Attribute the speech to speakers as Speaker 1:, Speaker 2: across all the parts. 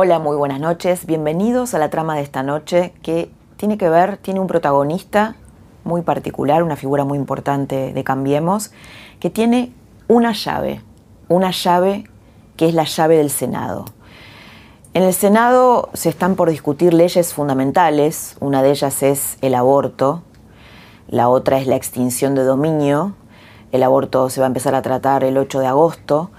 Speaker 1: Hola, muy buenas noches. Bienvenidos a la trama de esta noche que tiene que ver, tiene un protagonista muy particular, una figura muy importante de Cambiemos, que tiene una llave, una llave que es la llave del Senado. En el Senado se están por discutir leyes fundamentales, una de ellas es el aborto, la otra es la extinción de dominio, el aborto se va a empezar a tratar el 8 de agosto,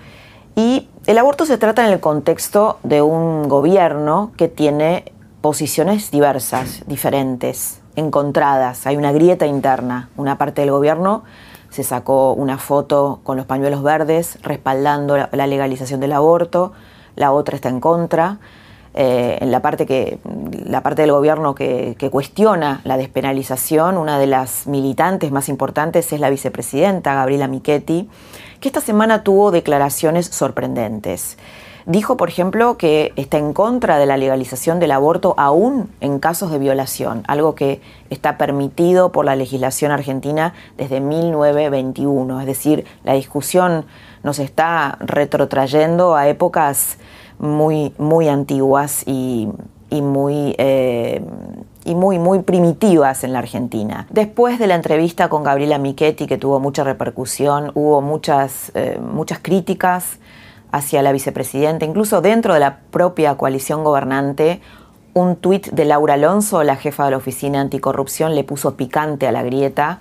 Speaker 1: y el aborto se trata en el contexto de un gobierno que tiene posiciones diversas, diferentes, encontradas. Hay una grieta interna. Una parte del gobierno se sacó una foto con los pañuelos verdes respaldando la legalización del aborto, la otra está en contra. Eh, en la parte, que, la parte del gobierno que, que, cuestiona la despenalización, una de las militantes más importantes es la vicepresidenta Gabriela Michetti, que esta semana tuvo declaraciones sorprendentes. Dijo, por ejemplo, que está en contra de la legalización del aborto aún en casos de violación, algo que está permitido por la legislación argentina desde 1921. Es decir, la discusión nos está retrotrayendo a épocas muy, muy antiguas y, muy... Eh, y muy, muy primitivas en la Argentina. Después de la entrevista con Gabriela Michetti, que tuvo mucha repercusión, hubo muchas, eh, muchas críticas hacia la vicepresidenta, incluso dentro de la propia coalición gobernante, un tuit de Laura Alonso, la jefa de la Oficina Anticorrupción, le puso picante a la grieta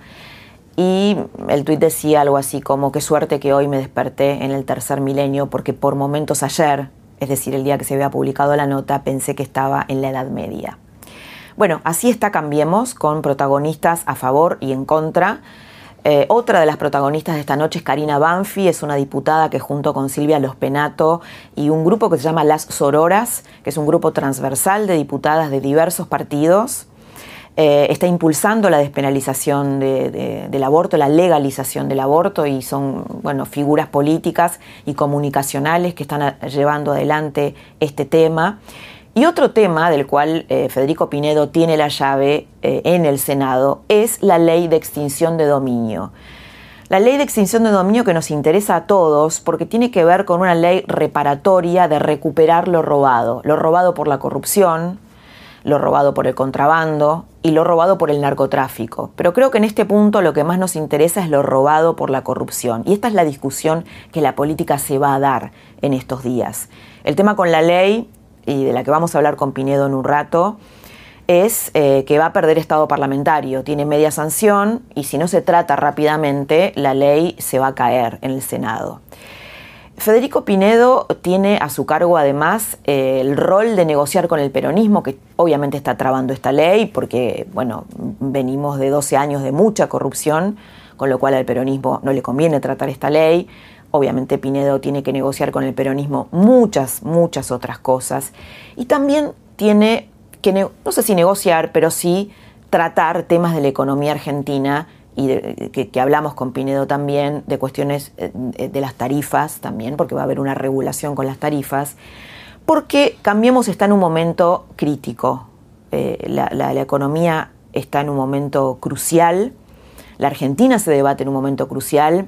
Speaker 1: y el tuit decía algo así como, qué suerte que hoy me desperté en el tercer milenio porque por momentos ayer, es decir, el día que se había publicado la nota, pensé que estaba en la Edad Media. Bueno, así está Cambiemos, con protagonistas a favor y en contra. Eh, otra de las protagonistas de esta noche es Karina Banfi, es una diputada que junto con Silvia Los Penato y un grupo que se llama Las Sororas, que es un grupo transversal de diputadas de diversos partidos, eh, está impulsando la despenalización del aborto, la legalización del aborto y son bueno, figuras políticas y comunicacionales que están llevando adelante este tema. Y otro tema del cual eh, Federico Pinedo tiene la llave eh, en el Senado es la ley de extinción de dominio. La ley de extinción de dominio que nos interesa a todos porque tiene que ver con una ley reparatoria de recuperar lo robado, lo robado por la corrupción, lo robado por el contrabando y lo robado por el narcotráfico. Pero creo que en este punto lo que más nos interesa es lo robado por la corrupción. Y esta es la discusión que la política se va a dar en estos días. El tema con la ley y de la que vamos a hablar con Pinedo en un rato, es eh, que va a perder estado parlamentario, tiene media sanción y si no se trata rápidamente, la ley se va a caer en el Senado. Federico Pinedo tiene a su cargo además eh, el rol de negociar con el peronismo, que obviamente está trabando esta ley, porque bueno, venimos de 12 años de mucha corrupción, con lo cual al peronismo no le conviene tratar esta ley. Obviamente Pinedo tiene que negociar con el peronismo muchas, muchas otras cosas. Y también tiene que, no sé si negociar, pero sí tratar temas de la economía argentina y que, hablamos con Pinedo también, de cuestiones eh, de las tarifas también, porque va a haber una regulación con las tarifas, porque Cambiemos está en un momento crítico. Eh, la, la economía está en un momento crucial, la Argentina se debate en un momento crucial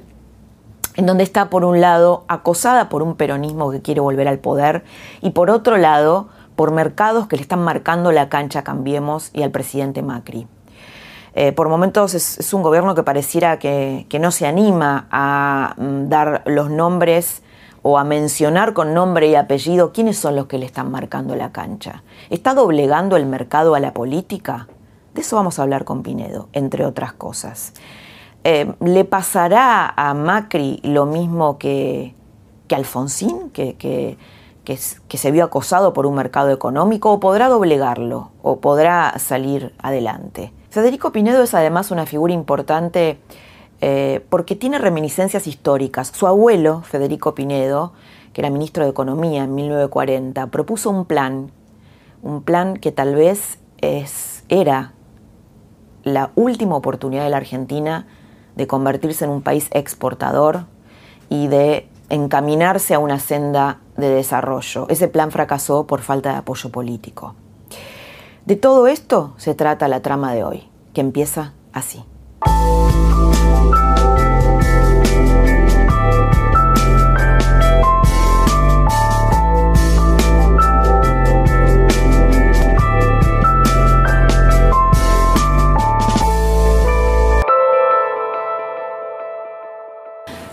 Speaker 1: en donde está por un lado acosada por un peronismo que quiere volver al poder y por otro lado por mercados que le están marcando la cancha Cambiemos y al presidente Macri. Eh, por momentos es, un gobierno que pareciera que, que no se anima a mm, dar los nombres o a mencionar con nombre y apellido quiénes son los que le están marcando la cancha. ¿Está doblegando el mercado a la política? De eso vamos a hablar con Pinedo, entre otras cosas. Eh, ¿Le pasará a Macri lo mismo que, que Alfonsín, que, se vio acosado por un mercado económico, o podrá doblegarlo, o podrá salir adelante? Federico Pinedo es además una figura importante eh, porque tiene reminiscencias históricas. Su abuelo, Federico Pinedo, que era ministro de Economía en 1940, propuso un plan, un plan que tal vez es, era la última oportunidad de la Argentina de convertirse en un país exportador y de encaminarse a una senda de desarrollo. Ese plan fracasó por falta de apoyo político. De todo esto se trata la trama de hoy, que empieza así.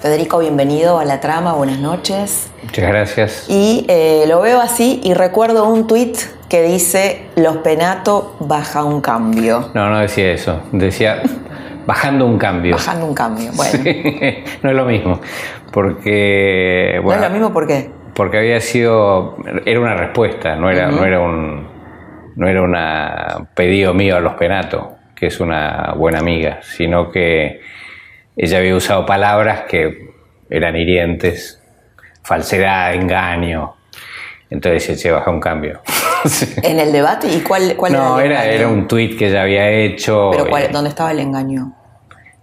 Speaker 1: Federico, bienvenido a la trama, buenas noches.
Speaker 2: Muchas gracias.
Speaker 1: Y eh, lo veo así y recuerdo un tuit que dice, los penato baja un cambio.
Speaker 2: No, no decía eso, decía bajando un cambio.
Speaker 1: Bajando un cambio, bueno.
Speaker 2: no es lo mismo, porque...
Speaker 1: Bueno, ¿No es lo mismo por qué?
Speaker 2: Porque había sido, era una respuesta, no era, no era un no era un pedido mío a los penato, que es una buena amiga, sino que ella había usado palabras que eran hirientes, falsedad, engaño. Entonces se baja un cambio.
Speaker 1: ¿En el debate? ¿Y cuál, cuál
Speaker 2: no, era, era, un tuit que ella había hecho.
Speaker 1: ¿Pero cuál, dónde estaba el engaño?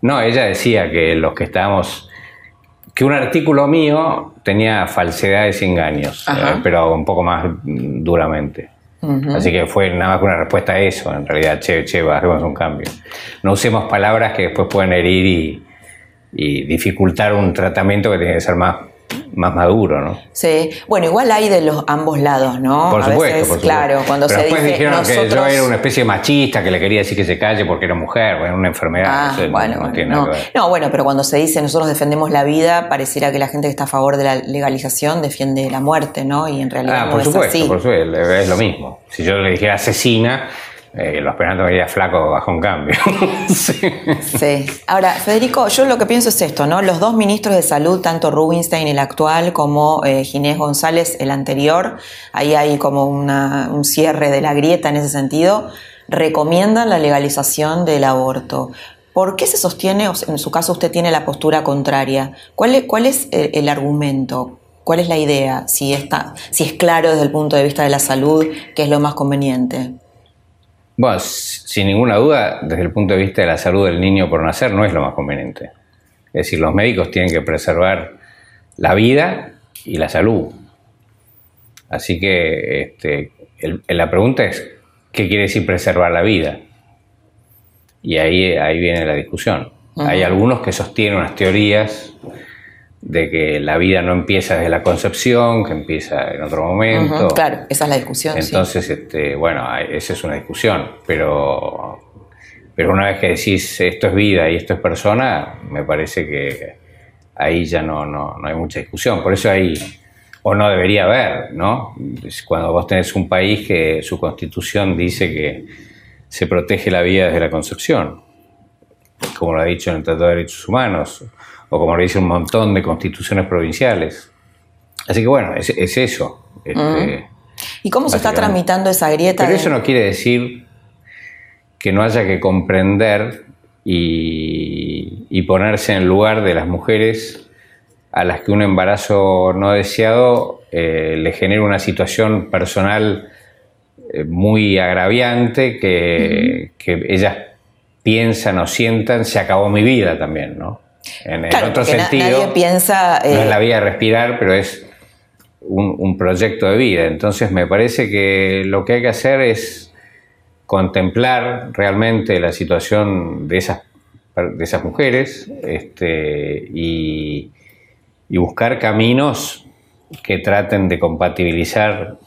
Speaker 2: No, ella decía que los que estábamos. que un artículo mío tenía falsedades y engaños, eh, pero un poco más duramente. Así que fue nada más que una respuesta a eso, en realidad, che, che, bajemos un cambio. No usemos palabras que después pueden herir y, y dificultar un tratamiento que tiene que ser más más maduro, ¿no?
Speaker 1: Sí, bueno, igual hay de los ambos lados, ¿no?
Speaker 2: Por supuesto, por supuesto.
Speaker 1: Claro, cuando
Speaker 2: Pero
Speaker 1: se
Speaker 2: después
Speaker 1: dice
Speaker 2: dijeron
Speaker 1: nosotros...
Speaker 2: que yo era una especie de machista, que le quería decir que se calle porque era mujer, bueno, una enfermedad.
Speaker 1: Ah,
Speaker 2: no, sé,
Speaker 1: bueno,
Speaker 2: no,
Speaker 1: bueno,
Speaker 2: tiene
Speaker 1: no.
Speaker 2: nada que ver.
Speaker 1: No, bueno, pero cuando se dice nosotros defendemos la vida, pareciera que la gente que está a favor de la legalización defiende la muerte, ¿no? Y en realidad
Speaker 2: Ah,
Speaker 1: no
Speaker 2: por
Speaker 1: es
Speaker 2: supuesto,
Speaker 1: así.
Speaker 2: por supuesto, es lo mismo. Si yo le dijera asesina, eh, penantes me diría flaco bajo un cambio. sí.
Speaker 1: Sí. Ahora, Federico, yo lo que pienso es esto, ¿no? Los dos ministros de salud, tanto Rubinstein, el actual, como eh, Ginés González, el anterior, ahí hay como un cierre de la grieta en ese sentido, recomiendan la legalización del aborto. ¿Por qué se sostiene, en su caso usted tiene la postura contraria? ¿Cuál es, el argumento? ¿Cuál es la idea? Si, está, si es claro desde el punto de vista de la salud, ¿qué es lo más conveniente?
Speaker 2: Bueno, sin ninguna duda, desde el punto de vista de la salud del niño por nacer, no es lo más conveniente. Es decir, los médicos tienen que preservar la vida y la salud. Así que este, el- la pregunta es, ¿qué quiere decir preservar la vida? Y ahí, ahí viene la discusión. Hay algunos que sostienen unas teorías de que la vida no empieza desde la concepción, que empieza en otro momento.
Speaker 1: Claro, esa es la discusión. sí.
Speaker 2: Entonces, este, bueno, esa es una discusión, pero, pero una vez que decís esto es vida y esto es persona, me parece que ahí ya no, no, no hay mucha discusión. Por eso hay, o no debería haber, ¿no? Cuando vos tenés un país que su constitución dice que se protege la vida desde la concepción, como lo ha dicho en el Tratado de Derechos Humanos, o como lo dice un montón de constituciones provinciales. Así que bueno, es, es eso. Este,
Speaker 1: ¿Y cómo se está tramitando esa grieta?
Speaker 2: Pero
Speaker 1: de-
Speaker 2: eso no quiere decir que no haya que comprender y, y ponerse en el lugar de las mujeres a las que un embarazo no deseado eh, le genera una situación personal eh, muy agraviante que, que ellas piensan o sientan se acabó mi vida también, ¿no? En,
Speaker 1: Claro,
Speaker 2: otro sentido,
Speaker 1: nadie piensa...
Speaker 2: no
Speaker 1: eh,
Speaker 2: es la vida de respirar, pero es un, un proyecto de vida. Entonces me parece que lo que hay que hacer es contemplar realmente la situación de esas, de esas mujeres este, y, y buscar caminos que traten de compatibilizar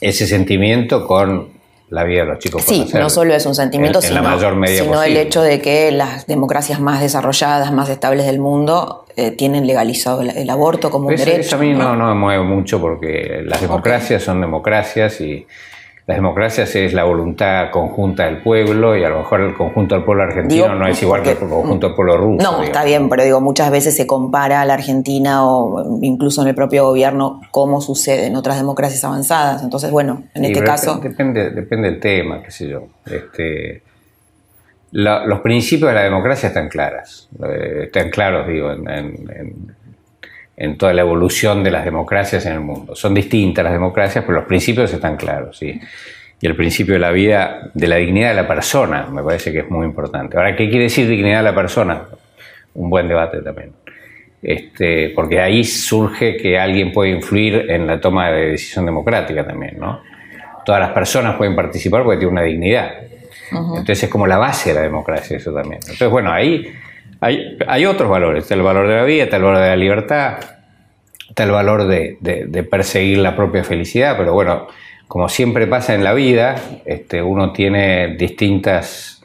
Speaker 2: ese sentimiento con la vida de los chicos.
Speaker 1: Sí, no solo es un sentimiento,
Speaker 2: en, en
Speaker 1: sino,
Speaker 2: la mayor medida
Speaker 1: sino el hecho de que las democracias más desarrolladas, más estables del mundo, eh, tienen legalizado el, el aborto como un derecho.
Speaker 2: eso a mí
Speaker 1: ¿no?
Speaker 2: no, no me mueve mucho porque las democracias son democracias y las democracias es la voluntad conjunta del pueblo y a lo mejor el conjunto del pueblo argentino
Speaker 1: Digo,
Speaker 2: no es igual que el conjunto del pueblo ruso.
Speaker 1: No,
Speaker 2: digamos.
Speaker 1: está bien, pero digo, muchas veces se compara a la Argentina o incluso en el propio gobierno cómo sucede en otras democracias avanzadas. Entonces, bueno, en
Speaker 2: Sí,
Speaker 1: este caso...
Speaker 2: dep- Depende, depende del tema, qué sé yo. Este, los principios de la democracia están claras, eh, están claros, digo, en, en, toda la evolución de las democracias en el mundo. Son distintas las democracias, pero los principios están claros, ¿sí? Y el principio de la vida, de la dignidad de la persona, me parece que es muy importante. Ahora, ¿qué quiere decir dignidad de la persona? Un buen debate también. Este, porque ahí surge que alguien puede influir en la toma de decisión democrática también, ¿no? Todas las personas pueden participar porque tienen una dignidad. Entonces es como la base de la democracia eso también. Entonces, bueno, ahí hay, hay otros valores. Está el valor de la vida, está el valor de la libertad, está el valor de, de, perseguir la propia felicidad, pero bueno, como siempre pasa en la vida, este, uno tiene distintas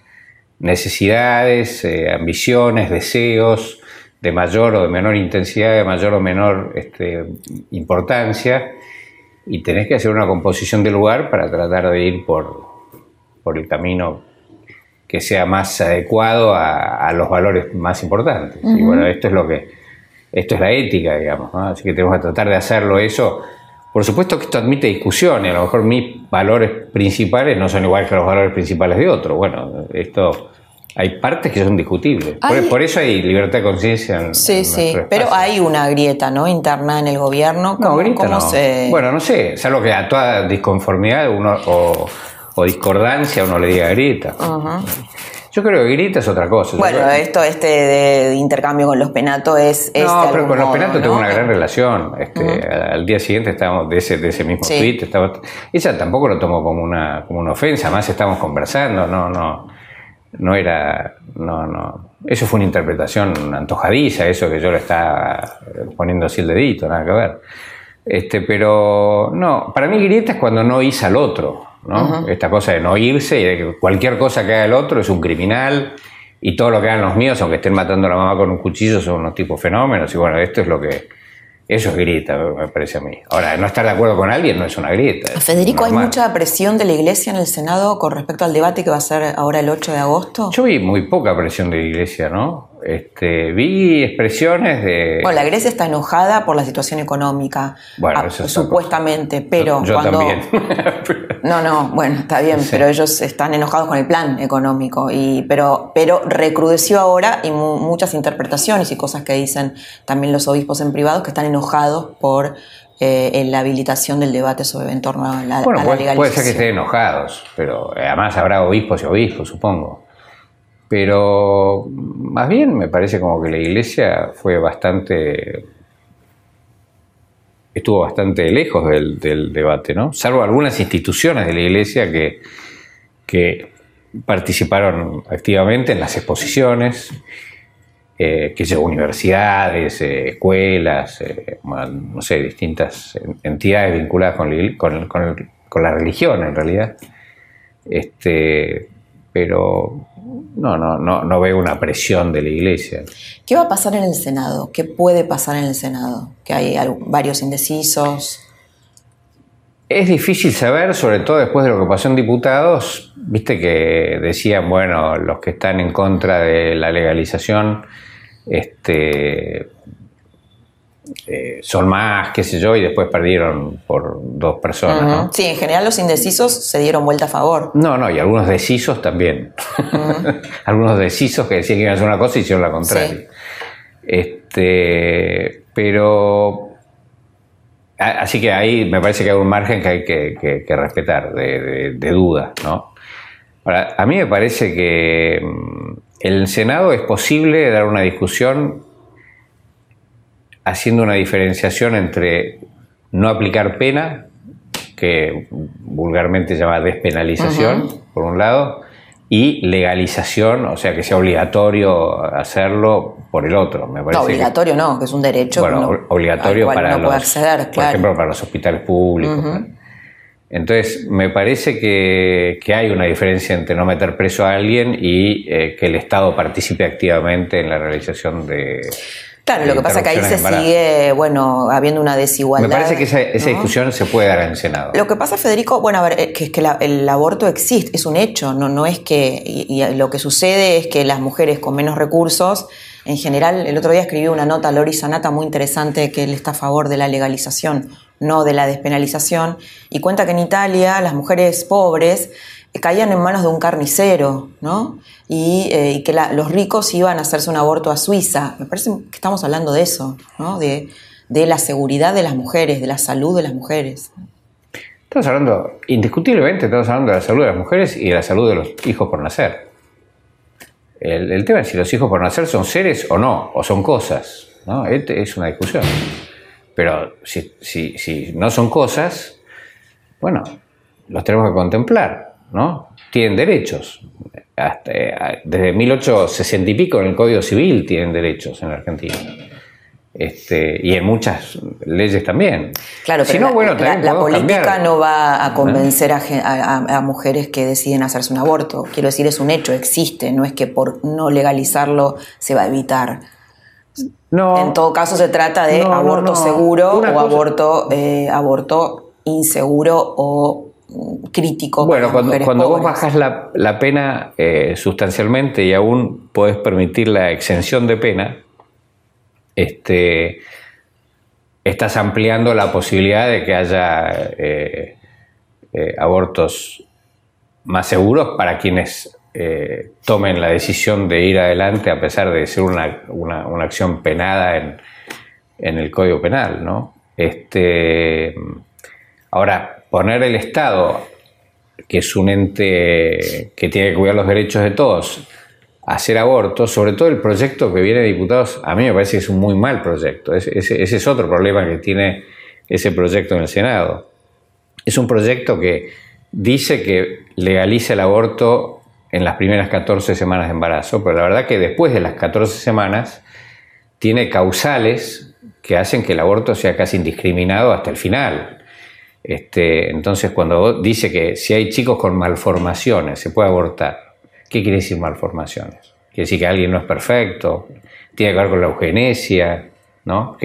Speaker 2: necesidades, eh, ambiciones, deseos de mayor o de menor intensidad, de mayor o menor este, importancia, y tenés que hacer una composición del lugar para tratar de ir por el camino que sea más adecuado a, los valores más importantes. Y bueno, esto es lo que, esto es la ética, digamos, así que tenemos que tratar de hacerlo eso. Por supuesto que esto admite discusiones, a lo mejor mis valores principales no son igual que los valores principales de otro. Bueno, esto hay partes que son discutibles. Por, eso hay libertad de conciencia. En,
Speaker 1: sí, sí, pero hay una grieta, ¿no? Interna en el gobierno.
Speaker 2: no, grieta no. Bueno, no sé, es algo que a toda disconformidad uno o o discordancia uno le diga grita. Yo creo que grita es otra cosa.
Speaker 1: Bueno, esto este de, intercambio con los penatos es...
Speaker 2: no, pero con los penatos tengo una gran relación. Este, Al día siguiente estábamos de ese, de ese mismo tweet. ella tampoco lo tomó como una, como una ofensa, más estamos conversando, no, no, no era, no, no. Eso fue una interpretación antojadiza, eso que yo le estaba poniendo así el dedito, nada que ver. Este, pero no, para mí grieta es cuando no hice al otro. Esta cosa de no irse y de que cualquier cosa que haga el otro es un criminal y todo lo que hagan los míos, aunque estén matando a la mamá con un cuchillo, son unos tipos fenómenos. Y bueno, esto es lo que. Eso es grita, me parece a mí. Ahora, no estar de acuerdo con alguien no es una grita.
Speaker 1: Federico, ¿hay mucha presión de la Iglesia en el Senado con respecto al debate que va a ser ahora el 8 de agosto?
Speaker 2: Yo vi muy poca presión de la Iglesia, ¿no? Este, vi expresiones de...
Speaker 1: Bueno, la Grecia está enojada por la situación económica, bueno, ah, supuestamente, pero
Speaker 2: yo,
Speaker 1: cuando...
Speaker 2: También.
Speaker 1: no, no, bueno, está bien, pero ellos están enojados con el plan económico, y, pero, pero recrudeció ahora y muchas interpretaciones y cosas que dicen también los obispos en privado que están enojados por eh, la habilitación del debate sobre en torno a la,
Speaker 2: bueno,
Speaker 1: a
Speaker 2: puede, Puede ser que estén enojados, pero además habrá obispos y obispos, supongo. Pero más bien me parece como que la iglesia fue bastante estuvo bastante lejos del, debate, ¿no? Salvo algunas instituciones de la iglesia que, que participaron activamente en las exposiciones, eh, que sea universidades, eh, escuelas, eh, no sé, distintas entidades vinculadas con, con, con, la religión en realidad. Este, pero no, no, no, no veo una presión de la Iglesia.
Speaker 1: ¿Qué va a pasar en el Senado? ¿Qué puede pasar en el Senado? Que hay varios indecisos.
Speaker 2: Es difícil saber, sobre todo después de lo que pasó en diputados, viste que decían, bueno, los que están en contra de la legalización, este, eh, son más, qué sé yo, y después perdieron por dos personas.
Speaker 1: Sí, en general los indecisos se dieron vuelta a favor.
Speaker 2: No, no, y algunos decisos también. algunos decisos que decían que iban a hacer una cosa y hicieron la contraria. Este, pero. Así que ahí me parece que hay un margen que hay que, respetar, de, de duda, ¿no? Ahora, a mí me parece que mm, el Senado es posible dar una discusión haciendo una diferenciación entre no aplicar pena, que vulgarmente se llama despenalización, por un lado, y legalización, o sea, que sea obligatorio hacerlo por el otro.
Speaker 1: Me parece no, obligatorio no, que es un derecho.
Speaker 2: Bueno, obligatorio para los, acceder, por ejemplo, para los hospitales públicos. Entonces, me parece que, hay una diferencia entre no meter preso a alguien y eh, que el Estado participe activamente en la realización de,
Speaker 1: Claro, lo que pasa es que ahí se sigue, bueno, habiendo una desigualdad.
Speaker 2: Me parece que esa, discusión se puede dar en el Senado.
Speaker 1: Lo que pasa, Federico, bueno, a ver, que es que el aborto existe, es un hecho, no, no es que, y, lo que sucede es que las mujeres con menos recursos, en general, el otro día escribió una nota Lori Sanata muy interesante que él está a favor de la legalización, no de la despenalización, y cuenta que en Italia las mujeres pobres caían en manos de un carnicero, ¿no? Y, eh, que los ricos iban a hacerse un aborto a Suiza. Me parece que estamos hablando de eso, ¿no? De, la seguridad de las mujeres, de la salud de las mujeres.
Speaker 2: Estamos hablando, indiscutiblemente, estamos hablando de la salud de las mujeres y de la salud de los hijos por nacer. El, tema es si los hijos por nacer son seres o no, o son cosas. ¿no? Este es una discusión. Pero si no son cosas, bueno, los tenemos que contemplar, ¿no? Tienen derechos. Eh, desde 1860 y pico en el Código Civil tienen derechos en Argentina. Este, y en muchas leyes también.
Speaker 1: Claro, pero la, bueno, la, política no va a convencer a, mujeres que deciden hacerse un aborto. Quiero decir, es un hecho, existe, no es que por no legalizarlo se va a evitar. No, en todo caso se trata de aborto seguro o aborto, eh, aborto inseguro o crítico.
Speaker 2: Bueno, cuando, cuando vos bajas la, pena eh, sustancialmente y aún podés permitir la exención de pena, este, estás ampliando la posibilidad de que haya eh, eh, abortos más seguros para quienes tomen la decisión de ir adelante a pesar de ser una, acción penada en, el Código Penal. ¿no? Este, ahora, poner el Estado, que es un ente que tiene que cuidar los derechos de todos, hacer abortos, sobre todo el proyecto que viene de diputados, a mí me parece que es un muy mal proyecto. Ese, ese, es otro problema que tiene ese proyecto en el Senado. Es un proyecto que dice que legaliza el aborto en las primeras 14 semanas de embarazo, pero la verdad que después de las 14 semanas tiene causales que hacen que el aborto sea casi indiscriminado hasta el final. Este, entonces, cuando dice que si hay chicos con malformaciones se puede abortar, ¿Qué quiere decir malformaciones? Quiere decir que alguien no es perfecto, tiene que ver con la eugenesia, ¿no?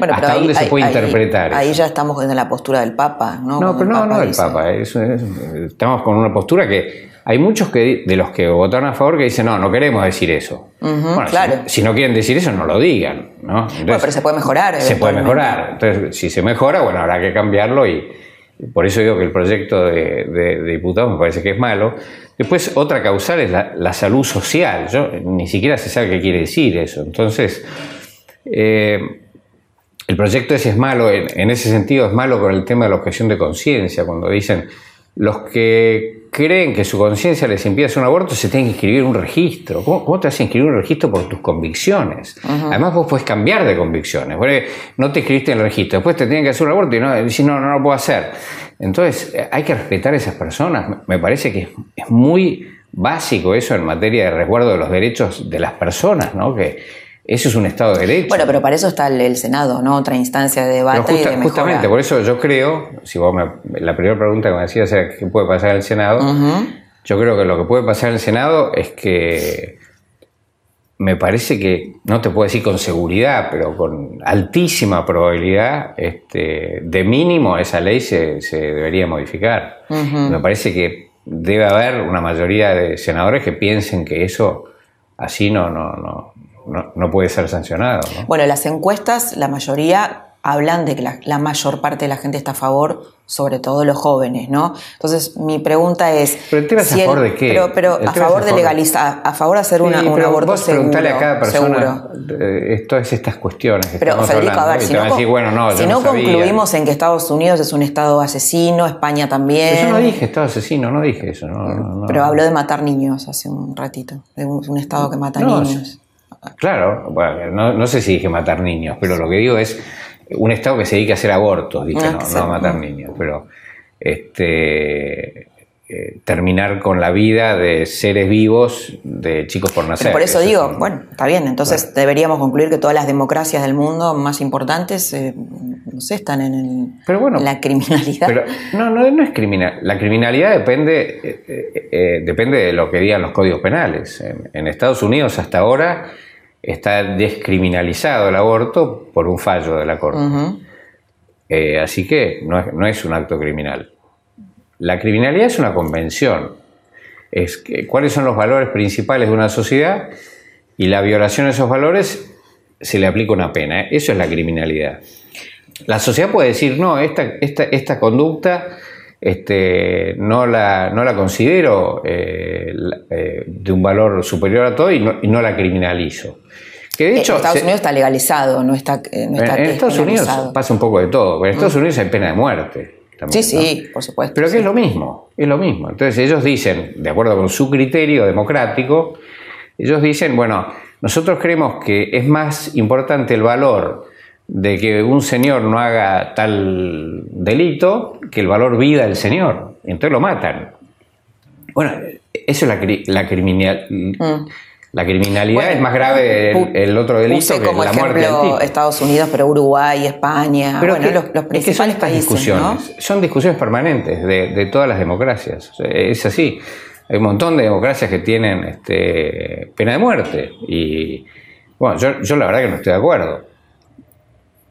Speaker 2: ¿Hasta dónde se puede interpretar?
Speaker 1: Ahí ya estamos en la postura del Papa, ¿no?
Speaker 2: No, pero no, no del Papa. estamos con una postura que hay muchos que, de los que votaron a favor que dicen, no, no queremos decir eso. bueno, claro. si, no quieren decir eso, no lo digan, ¿no?
Speaker 1: bueno, pero se puede mejorar.
Speaker 2: Se puede mejorar. Entonces, si se mejora, bueno, habrá que cambiarlo y por eso digo que el proyecto de diputados me parece que es malo. Después, otra causal es la, salud social. Yo ni siquiera se sabe qué quiere decir eso. Entonces, eh, el proyecto ese es malo, en, ese sentido es malo con el tema de la objeción de conciencia, cuando dicen los que creen que su conciencia les impide hacer un aborto se tienen que inscribir un registro. ¿Cómo, te vas a inscribir un registro por tus convicciones? Además, vos puedes cambiar de convicciones. No te inscribiste en el registro, después te tienen que hacer un aborto y no, si no, no lo puedo hacer. Entonces, eh, hay que respetar a esas personas. Me parece que es muy básico eso en materia de resguardo de los derechos de las personas, ¿no? Que eso es un Estado de Derecho.
Speaker 1: Bueno, pero para eso está el, Senado, ¿no? Otra instancia de debate y de mejora.
Speaker 2: Justamente, por eso yo creo, si vos me, la primera pregunta que me decías era qué puede pasar en el Senado, yo creo que lo que puede pasar en el Senado es que me parece que, no te puedo decir con seguridad, pero con altísima probabilidad, este, de mínimo esa ley se, debería modificar. Me parece que debe haber una mayoría de senadores que piensen que eso así no, no, no, no, puede ser sancionado.
Speaker 1: Bueno, las encuestas, la mayoría hablan de que la, mayor parte de la gente está a favor, sobre todo los jóvenes, ¿no? Entonces, mi pregunta es...
Speaker 2: ¿Pero el tema es a favor de qué?
Speaker 1: Pero, a favor de legalizar, a favor de hacer una, un aborto vos seguro.
Speaker 2: a cada persona eh, todas estas cuestiones que
Speaker 1: Pero, Federico, a ver, si, no,
Speaker 2: bueno, no,
Speaker 1: si no, concluimos en que Estados Unidos es un estado asesino, España también...
Speaker 2: Yo no dije estado asesino, no dije eso. No,
Speaker 1: pero habló de matar niños hace un ratito, de un, estado que mata niños.
Speaker 2: Claro, bueno, no sé si dije matar niños, pero lo que digo es un Estado que se dedique a hacer abortos, dije, ah, no, a matar niños, pero este, eh, terminar con la vida de seres vivos, de chicos por nacer.
Speaker 1: por eso digo, bueno, está bien, entonces deberíamos concluir que todas las democracias del mundo más importantes, eh, no sé, están en, la criminalidad.
Speaker 2: Pero no, no, es criminal. La criminalidad depende, eh, depende de lo que digan los códigos penales. en Estados Unidos hasta ahora está descriminalizado el aborto por un fallo de la Corte. Eh, así que no es, un acto criminal. La criminalidad es una convención. Es que, cuáles son los valores principales de una sociedad y la violación de esos valores se le aplica una pena. Eso es la criminalidad. La sociedad puede decir, no, esta, esta, esta conducta este, no, la, no la considero eh, eh, de un valor superior a todo y no, y no la criminalizo. Que de
Speaker 1: Eh,
Speaker 2: hecho,
Speaker 1: en Estados
Speaker 2: se-
Speaker 1: Unidos está legalizado, no está, no está
Speaker 2: en Estados Unidos pasa un poco de todo. En Estados Unidos hay pena de muerte. también,
Speaker 1: Sí,
Speaker 2: ¿no?
Speaker 1: sí, por supuesto.
Speaker 2: Pero que es lo mismo, es lo mismo. Entonces ellos dicen, de acuerdo con su criterio democrático, ellos dicen, bueno, nosotros creemos que es más importante el valor de que un señor no haga tal delito que el valor vida del señor. Entonces lo matan. Bueno, eso es la, cri- la criminal. La criminalidad
Speaker 1: Mm. Bueno,
Speaker 2: es más grave el, el otro delito que
Speaker 1: como
Speaker 2: la muerte del
Speaker 1: ejemplo
Speaker 2: tipo.
Speaker 1: Estados Unidos, pero Uruguay, España,
Speaker 2: Pero
Speaker 1: bueno,
Speaker 2: que-
Speaker 1: los, los
Speaker 2: es que son
Speaker 1: principales
Speaker 2: estas
Speaker 1: países,
Speaker 2: discusiones, son discusiones permanentes de, de todas las democracias. Es así. Hay un montón de democracias que tienen este, pena de muerte. Y bueno, yo, yo la verdad que no estoy de acuerdo.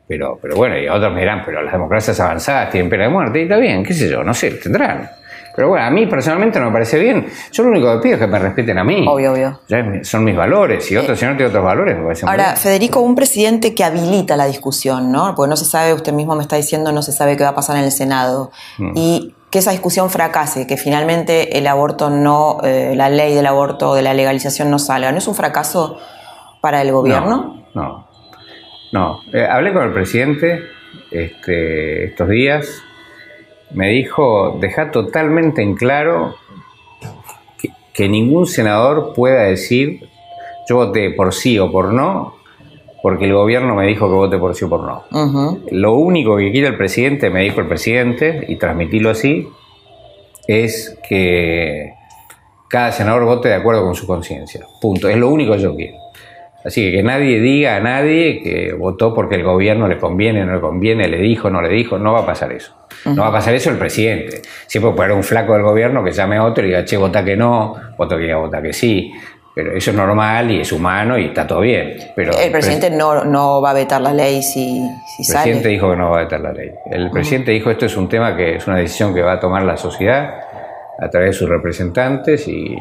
Speaker 2: Pero, pero bueno, y otros me dirán, pero las democracias avanzadas tienen pena de muerte. Y está bien, qué sé yo, no sé, tendrán. Pero bueno, a mí personalmente no me parece bien. Yo lo único que pido es que me respeten a mí.
Speaker 1: ¿no? Obvio, obvio.
Speaker 2: Ya es mi- son mis valores. Y otro señor tiene otros valores, me parece muy
Speaker 1: Ahora. Federico, un presidente que habilita la discusión, ¿no? Porque no se sabe, usted mismo me está diciendo, no se sabe qué va a pasar en el Senado.
Speaker 2: Mm.
Speaker 1: Y que esa discusión fracase, que finalmente el aborto no, eh, la ley del aborto, de la legalización no salga. ¿No es un fracaso para el gobierno?
Speaker 2: No, no. No. Eh, hablé con el presidente este, estos días. Me dijo, deja totalmente en claro que, que ningún senador pueda decir yo voté por sí o por no, porque el gobierno me dijo que vote por sí o por no. Lo único que quiere el presidente, me dijo el presidente, y transmitirlo así, es que cada senador vote de acuerdo con su conciencia. Punto. Es lo único que yo quiero. Así que que nadie diga a nadie que votó porque el gobierno le conviene, no le conviene, le dijo, no le dijo, no va a pasar eso. No va a pasar eso el presidente. Siempre puede haber un flaco del gobierno que llame a otro y diga, che, vota que no, otro que diga, vota que sí. Pero eso es normal y es humano y está todo bien. Pero
Speaker 1: El presidente no, no va a vetar la ley si, si
Speaker 2: el
Speaker 1: sale.
Speaker 2: presidente dijo que no va a vetar la ley. El presidente dijo esto es un tema que es una decisión que va a tomar la sociedad a través de sus representantes y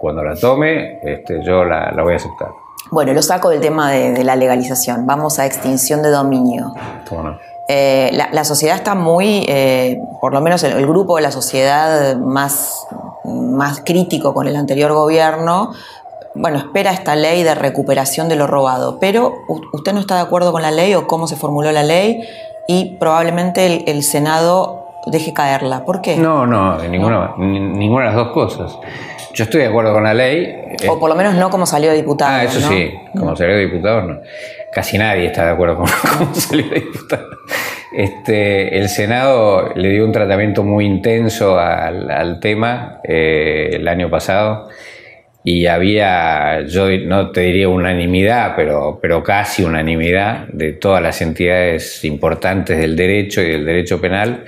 Speaker 2: cuando la tome este, yo la, la voy a aceptar.
Speaker 1: Bueno, lo saco del tema de, de la legalización. Vamos a extinción de dominio.
Speaker 2: ¿Cómo no?
Speaker 1: Eh, la, la sociedad está muy, eh, por lo menos el, el grupo de la sociedad más, más crítico con el anterior gobierno, bueno, espera esta ley de recuperación de lo robado. Pero usted no está de acuerdo con la ley o cómo se formuló la ley y probablemente el, el Senado deje caerla. ¿Por qué?
Speaker 2: No, no, ninguna, ni- ninguna de las dos cosas. Yo estoy de acuerdo con la ley. eh,
Speaker 1: O por lo menos no como salió diputado.
Speaker 2: Ah, eso
Speaker 1: ¿no?
Speaker 2: sí, como salió diputado, no. Casi nadie está de acuerdo con cómo salió diputado. Este, el Senado le dio un tratamiento muy intenso al, al tema eh, el año pasado y había, yo no te diría unanimidad, pero, pero casi unanimidad de todas las entidades importantes del derecho y del derecho penal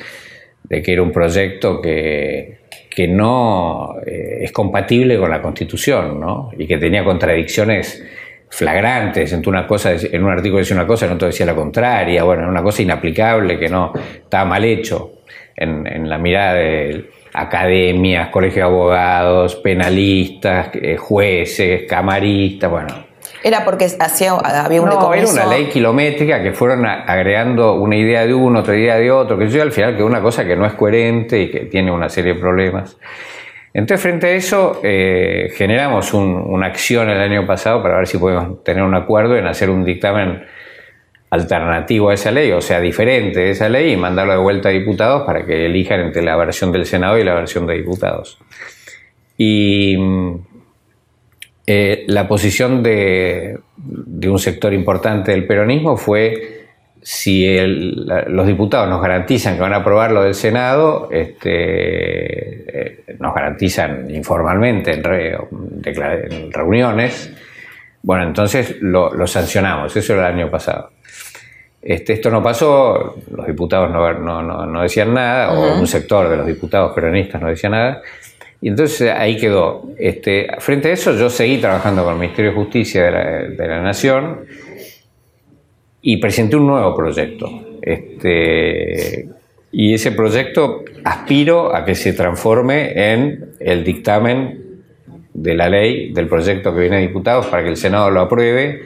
Speaker 2: de que era un proyecto que, que no eh, es compatible con la Constitución, ¿no? Y que tenía contradicciones flagrantes. En una cosa, en un artículo decía una cosa, en otro decía la contraria. Bueno, una cosa inaplicable que no estaba mal hecho en, en la mirada de academias, colegios de abogados, penalistas, eh, jueces, camaristas, bueno,
Speaker 1: Era porque hacía, había un
Speaker 2: no, era una ley kilométrica que fueron agregando una idea de uno, otra idea de otro, que yo al final quedó una cosa que no es coherente y que tiene una serie de problemas. Entonces, frente a eso, eh, generamos un- una acción el año pasado para ver si podemos tener un acuerdo en hacer un dictamen alternativo a esa ley, o sea, diferente de esa ley, y mandarlo de vuelta a diputados para que elijan entre la versión del Senado y la versión de diputados. Y mm, eh, la posición de, de un sector importante del peronismo fue si el- la- los diputados nos garantizan que van a aprobar lo del Senado, este, eh, nos garantizan informalmente en, re- declara- en reuniones, bueno, entonces lo, lo sancionamos, eso era el año pasado. Este, esto no pasó, los diputados no, no- no- no decían nada, o un sector de los diputados peronistas no decía nada, y entonces ahí quedó. Este, frente a eso, yo seguí trabajando con el Ministerio de Justicia de la, de la Nación y presenté un nuevo proyecto. Este, y ese proyecto aspiro a que se transforme en el dictamen de la ley, del proyecto que viene de diputados, para que el Senado lo apruebe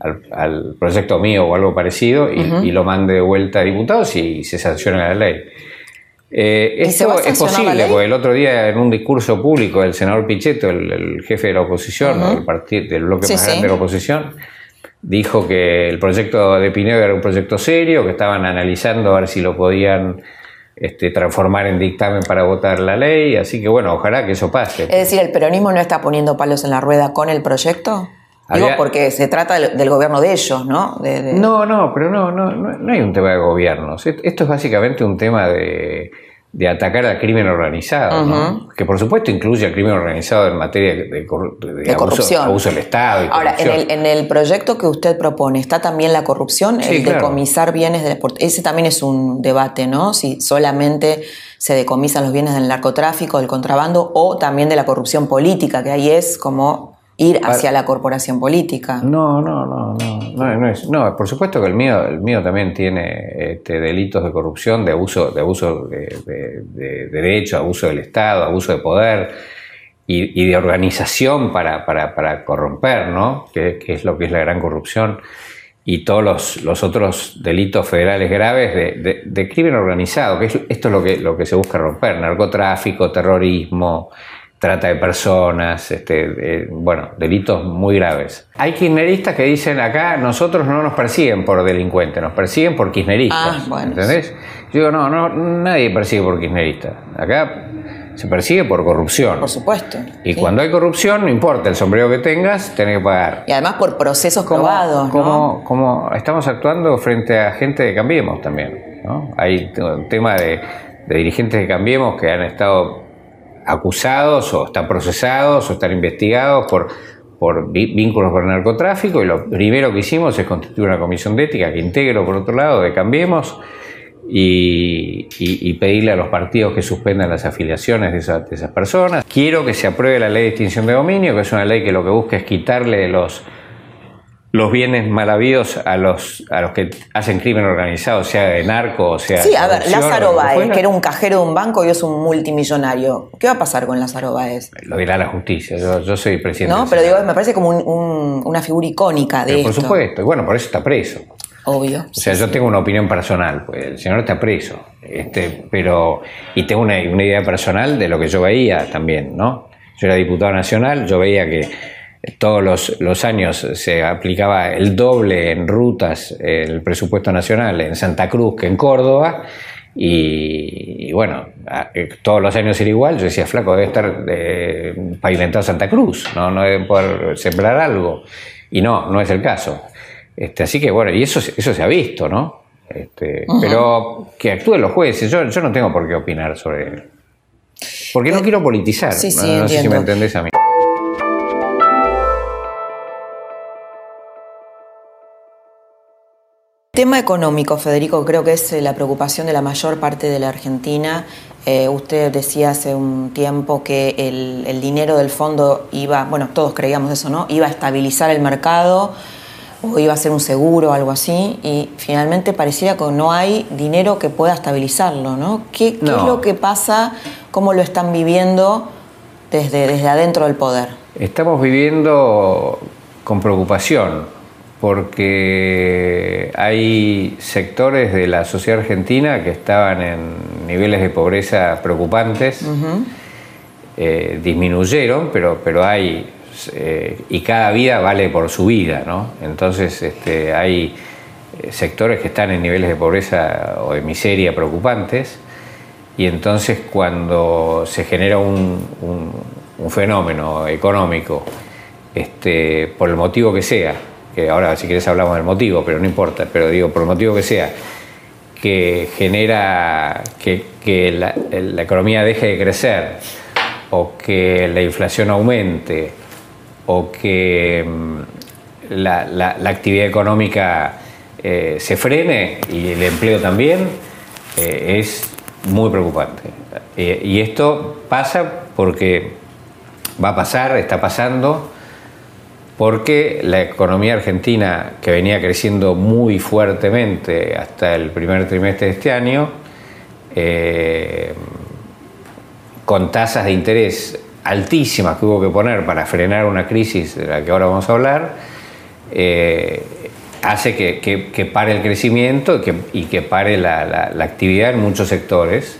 Speaker 2: al, al proyecto mío o algo parecido y, y lo mande de vuelta a diputados y se sancione la ley. Eh, esto es posible, porque el otro día en un discurso público el senador Pichetto, el, jefe de la oposición, el partido, del bloque más grande de la oposición, dijo que el proyecto de Pinedo era un proyecto serio, que estaban analizando a ver si lo podían este, transformar en dictamen para votar la ley, así que bueno, ojalá que eso pase.
Speaker 1: Es decir, ¿el peronismo no está poniendo palos en la rueda con el proyecto? Digo, porque se trata del, gobierno de ellos, ¿no?
Speaker 2: No, no, pero no, no, no hay un tema de gobiernos. Esto es básicamente un tema de, de atacar al crimen organizado, que por supuesto incluye al crimen organizado en materia de, corrupción. Abuso, del Estado. Y
Speaker 1: Ahora, en el, en el, proyecto que usted propone, ¿está también la corrupción? el decomisar bienes de Ese también es un debate, ¿no? Si solamente se decomisan los bienes del narcotráfico, del contrabando, o también de la corrupción política, que ahí es como ir hacia la corporación política.
Speaker 2: No, no, no, no, no, es, no, por supuesto que el mío, el mío también tiene este, delitos de corrupción, de abuso, de abuso de, derecho, abuso del Estado, abuso de poder y, de organización para, para, corromper, ¿no? Que, es lo que es la gran corrupción y todos los, los otros delitos federales graves de, de, crimen organizado, que esto es lo que, lo que se busca romper, narcotráfico, terrorismo, trata de personas, este, bueno, delitos muy graves. Hay kirchneristas que dicen acá nosotros no nos persiguen por delincuentes, nos persiguen por kirchneristas. Ah, ¿Entendés? Yo digo, no, no, nadie persigue por kirchneristas. Acá se persigue por corrupción.
Speaker 1: Por supuesto.
Speaker 2: Y cuando hay corrupción, no importa el sombrero que tengas, tenés que pagar.
Speaker 1: Y además por procesos probados.
Speaker 2: Como, como estamos actuando frente a gente de Cambiemos también. ¿no? Hay un tema de, de dirigentes de Cambiemos que han estado acusados o están procesados o están investigados por, por vínculos con el narcotráfico y lo primero que hicimos es constituir una comisión de ética que integro, por otro lado, de Cambiemos y, pedirle a los partidos que suspendan las afiliaciones de, de, esas personas. Quiero que se apruebe la ley de extinción de dominio, que es una ley que lo que busca es quitarle los los bienes mal habidos a los, a los que hacen crimen organizado, sea de narco, o sea.
Speaker 1: Sí, a ver, Lázaro Báez, que era un cajero de un banco y es un multimillonario. ¿Qué va a pasar con Lázaro Báez?
Speaker 2: Lo dirá la justicia, yo, soy presidente.
Speaker 1: No, pero digo, me parece como una figura icónica de
Speaker 2: Por supuesto, y bueno, por eso está preso.
Speaker 1: Obvio.
Speaker 2: O sea, yo tengo una opinión personal, pues el señor está preso, este, pero, y tengo una, una idea personal de lo que yo veía también, ¿no? Yo era diputado nacional, yo veía que todos los, años se aplicaba el doble en rutas el presupuesto nacional en Santa Cruz que en Córdoba. Y, bueno, eh, todos los años era igual. Yo decía, flaco, debe estar eh, pavimentado Santa Cruz, ¿no? no deben poder sembrar algo. Y no, no es el caso. Este, así que bueno, y eso, eso se ha visto, ¿no? Este, Pero que actúen los jueces, yo, yo no tengo por qué opinar sobre. Porque no quiero politizar.
Speaker 1: Sí, sí,
Speaker 2: no sé si me entendés a mí.
Speaker 1: Tema económico, Federico, creo que es eh, la preocupación de la mayor parte de la Argentina. Eh, usted decía hace un tiempo que el, dinero del fondo iba, bueno, todos creíamos eso, ¿no? Iba a estabilizar el mercado o iba a ser un seguro o algo así, y finalmente pareciera que no hay dinero que pueda estabilizarlo, ¿no? ¿Qué, qué es lo que pasa? ¿Cómo lo están viviendo desde, desde adentro del poder?
Speaker 2: Estamos viviendo con preocupación porque hay sectores de la sociedad argentina que estaban en niveles de pobreza preocupantes, eh, disminuyeron, pero, pero hay, eh, y cada vida vale por su vida, ¿no? Entonces este, hay eh, sectores que están en niveles de pobreza o de miseria preocupantes, y entonces cuando se genera un, un fenómeno económico, este, por el motivo que sea, que ahora si quieres hablamos del motivo, pero no importa, pero digo, por el motivo que sea, que genera que, la, economía deje de crecer, o que la inflación aumente, o que mm, la, actividad económica eh, se frene y el empleo también, eh, es muy preocupante. Eh, y esto pasa porque va a pasar, está pasando, porque la economía argentina, que venía creciendo muy fuertemente hasta el primer trimestre de este año, eh, con tasas de interés altísimas que hubo que poner para frenar una crisis de la que ahora vamos a hablar, eh, hace que, pare el crecimiento y que, pare la, actividad en muchos sectores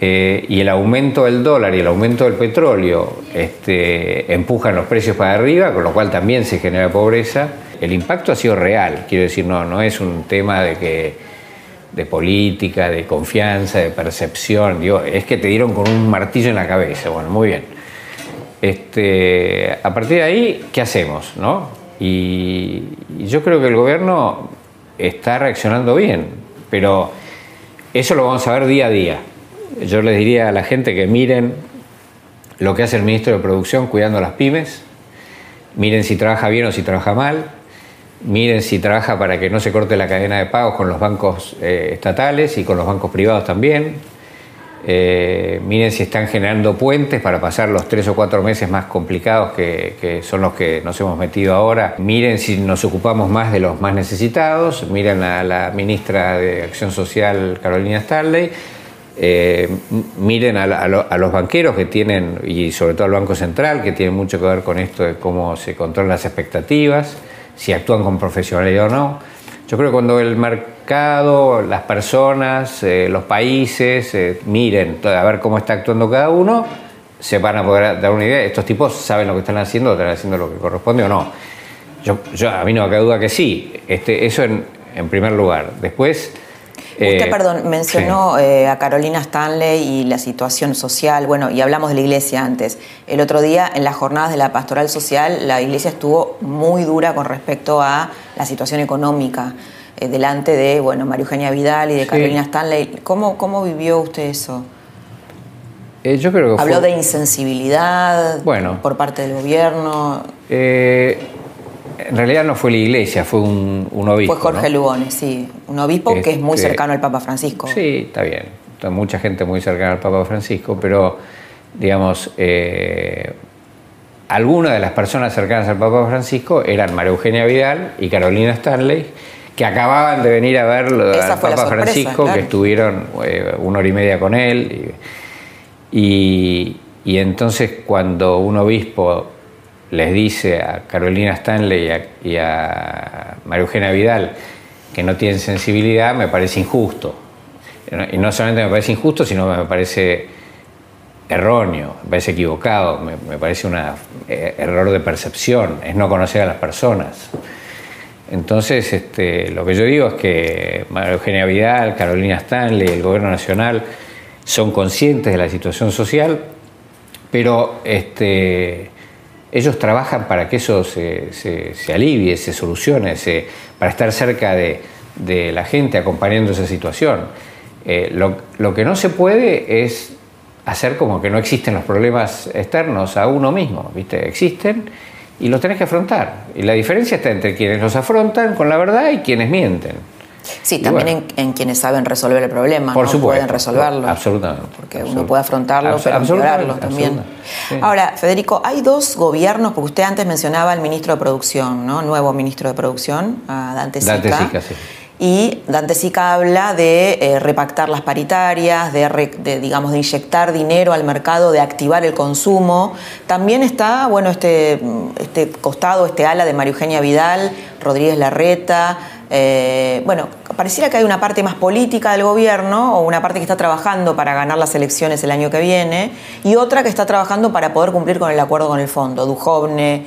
Speaker 2: eh, y el aumento del dólar y el aumento del petróleo este, empujan los precios para arriba, con lo cual también se genera pobreza. El impacto ha sido real, quiero decir, no, no es un tema de que de política, de confianza, de percepción, digo, es que te dieron con un martillo en la cabeza, bueno, muy bien. Este, a partir de ahí, ¿qué hacemos? No? Y, y yo creo que el gobierno está reaccionando bien, pero eso lo vamos a ver día a día yo les diría a la gente que miren lo que hace el ministro de Producción cuidando a las pymes, miren si trabaja bien o si trabaja mal, miren si trabaja para que no se corte la cadena de pagos con los bancos eh, estatales y con los bancos privados también. Eh, miren si están generando puentes para pasar los tres o cuatro meses más complicados que, que, son los que nos hemos metido ahora. Miren si nos ocupamos más de los más necesitados. Miren a la ministra de Acción Social, Carolina Stanley eh, miren a, los banqueros que tienen, y sobre todo al Banco Central, que tiene mucho que ver con esto de cómo se controlan las expectativas, si actúan con profesionalidad o no. Yo creo que cuando el mercado, las personas, eh, los países eh, miren a ver cómo está actuando cada uno, se van a poder dar una idea. Estos tipos saben lo que están haciendo, están haciendo lo que corresponde o no. Yo, a mí no me queda duda que sí. Este, eso en, en primer lugar. Después
Speaker 1: Usted, eh, perdón, mencionó eh, a Carolina Stanley y la situación social, bueno, y hablamos de la iglesia antes. El otro día, en las jornadas de la pastoral social, la iglesia estuvo muy dura con respecto a la situación económica eh, delante de, bueno, María Eugenia Vidal y de Carolina Stanley. ¿Cómo, ¿Cómo vivió usted eso?
Speaker 2: yo creo que
Speaker 1: Habló de insensibilidad bueno, por parte del gobierno.
Speaker 2: En realidad no fue la iglesia, fue un, obispo.
Speaker 1: Fue Jorge Lugones, sí. Un obispo que es muy este, cercano al Papa Francisco.
Speaker 2: Sí, está bien. Mucha gente muy cercana al Papa Francisco, pero, digamos, eh, algunas de las personas cercanas al Papa Francisco eran María Eugenia Vidal y Carolina Stanley, que acababan de venir a ver al Papa Francisco, que estuvieron eh, una hora y media con él. y entonces cuando un obispo les dice a Carolina Stanley y a, María Eugenia Vidal que no tienen sensibilidad, me parece injusto. Y no solamente me parece injusto, sino me parece erróneo, me parece equivocado, me, parece un eh, error de percepción, es no conocer a las personas. Entonces, este, lo que yo digo es que María Eugenia Vidal, Carolina Stanley, el Gobierno Nacional son conscientes de la situación social, pero este, ellos trabajan para que eso se, alivie, se solucione, para estar cerca de, la gente acompañando esa situación. Eh, lo, que no se puede es hacer como que no existen los problemas externos a uno mismo, ¿viste? Existen y los tenés que afrontar. Y la diferencia está entre quienes los afrontan con la verdad y quienes mienten.
Speaker 1: Sí, también en, quienes saben resolver el problema,
Speaker 2: Por
Speaker 1: no pueden resolverlo.
Speaker 2: Absolutamente.
Speaker 1: Porque uno puede afrontarlo, pero también. Ahora, Federico, hay dos gobiernos, porque usted antes mencionaba al ministro de Producción, ¿no? Nuevo ministro de Producción, a Dante Sica. Dante Sica, sí. Y Dante Sica habla de eh, repactar las paritarias, de, digamos, de inyectar dinero al mercado, de activar el consumo. También está, bueno, este, este costado, este ala de María Eugenia Vidal, Rodríguez Larreta, eh, bueno, pareciera que hay una parte más política del gobierno o una parte que está trabajando para ganar las elecciones el año que viene y otra que está trabajando para poder cumplir con el acuerdo con el fondo. Dujovne,